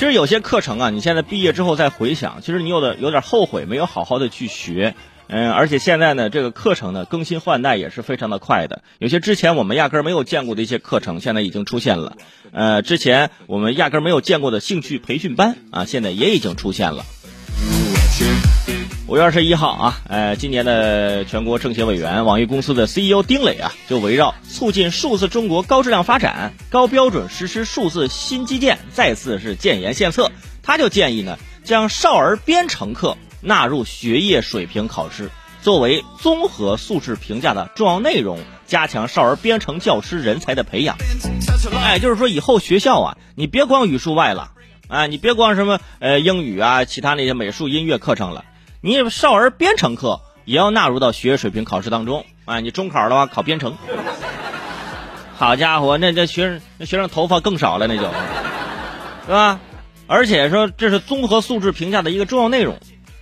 其实有些课程啊，你现在毕业之后再回想，其实你有的有点后悔，没有好好的去学。嗯，而且现在呢，这个课程呢更新换代也是非常的快的。有些之前我们压根儿没有见过的一些课程，现在已经出现了。呃，之前我们压根儿没有见过的兴趣培训班啊，现在也已经出现了。五月二十一号啊，呃，今年的全国政协委员、网易公司的 CEO 丁磊啊，就围绕促进数字中国高质量发展、高标准实施数字新基建，再次是建言献策。他就建议呢，将少儿编程课。纳入学业水平考试，作为综合素质评价的重要内容，加强少儿编程教师人才的培养。哎，就是说以后学校啊，你别光语数外了，啊，你别光什么呃英语啊，其他那些美术、音乐课程了，你少儿编程课也要纳入到学业水平考试当中。啊，你中考的话考编程，好家伙，那这学生那学生头发更少了，那就，是吧？而且说这是综合素质评价的一个重要内容。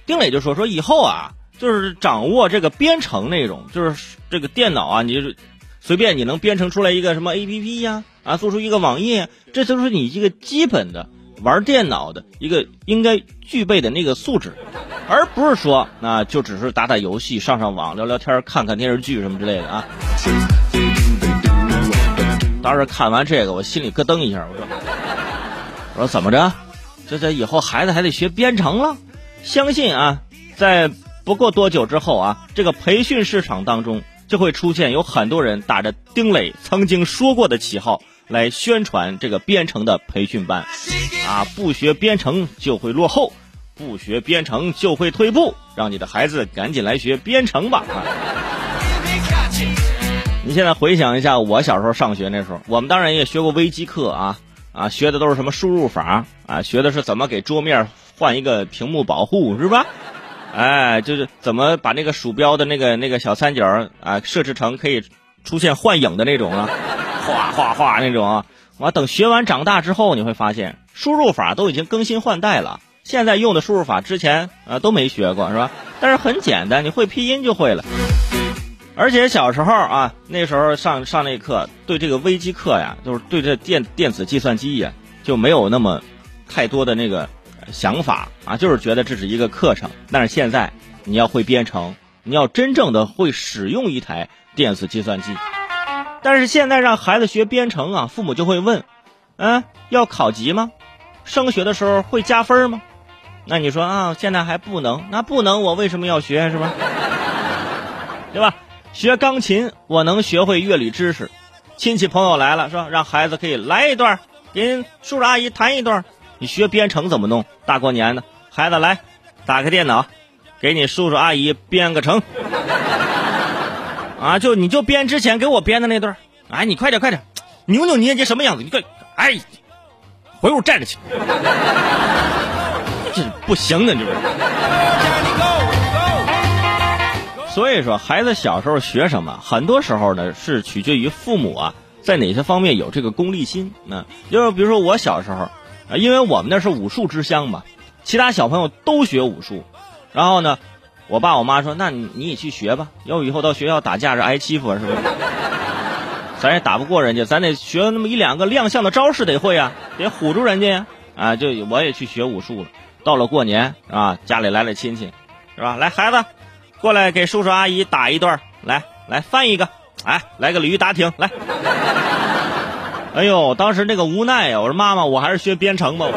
丁磊就说：“说以后啊，就是掌握这个编程内容，就是这个电脑啊，你就随便你能编程出来一个什么 A P P 呀，啊，做出一个网页，这都是你一个基本的玩电脑的一个应该具备的那个素质，而不是说啊，就只是打打游戏、上上网、聊聊天、看看电视剧什么之类的啊。”当时看完这个，我心里咯噔一下，我说：“我说怎么着？这这以后孩子还得学编程了？”相信啊，在不过多久之后啊，这个培训市场当中就会出现有很多人打着丁磊曾经说过的旗号来宣传这个编程的培训班，啊，不学编程就会落后，不学编程就会退步，让你的孩子赶紧来学编程吧！你现在回想一下，我小时候上学那时候，我们当然也学过微机课啊，啊，学的都是什么输入法啊，学的是怎么给桌面。换一个屏幕保护是吧？哎，就是怎么把那个鼠标的那个那个小三角啊设置成可以出现幻影的那种啊，哗哗哗那种。完等学完长大之后，你会发现输入法都已经更新换代了。现在用的输入法之前啊都没学过是吧？但是很简单，你会拼音就会了。而且小时候啊，那时候上上那课，对这个微机课呀，就是对这电电子计算机呀，就没有那么太多的那个。想法啊，就是觉得这是一个课程，但是现在你要会编程，你要真正的会使用一台电子计算机。但是现在让孩子学编程啊，父母就会问：嗯，要考级吗？升学的时候会加分吗？那你说啊，现在还不能，那不能，我为什么要学是吧？对吧？学钢琴，我能学会乐理知识。亲戚朋友来了，是吧？让孩子可以来一段，给叔叔阿姨弹一段。你学编程怎么弄？大过年的，孩子来，打开电脑，给你叔叔阿姨编个程。啊，就你就编之前给我编的那段哎，你快点快点，扭扭捏捏什么样子？你快，哎，回屋站着去。不行的，这是。所以说，孩子小时候学什么，很多时候呢是取决于父母啊，在哪些方面有这个功利心。那就是比如说我小时候。啊，因为我们那是武术之乡嘛，其他小朋友都学武术，然后呢，我爸我妈说，那你你也去学吧，要以后到学校打架是挨欺负是不是？咱也打不过人家，咱得学那么一两个亮相的招式得会啊，得唬住人家呀。啊，就我也去学武术了。到了过年啊，家里来了亲戚，是吧？来孩子，过来给叔叔阿姨打一段，来来翻一个，哎，来个鲤鱼打挺，来。哎呦，当时那个无奈呀！我说妈妈，我还是学编程吧。我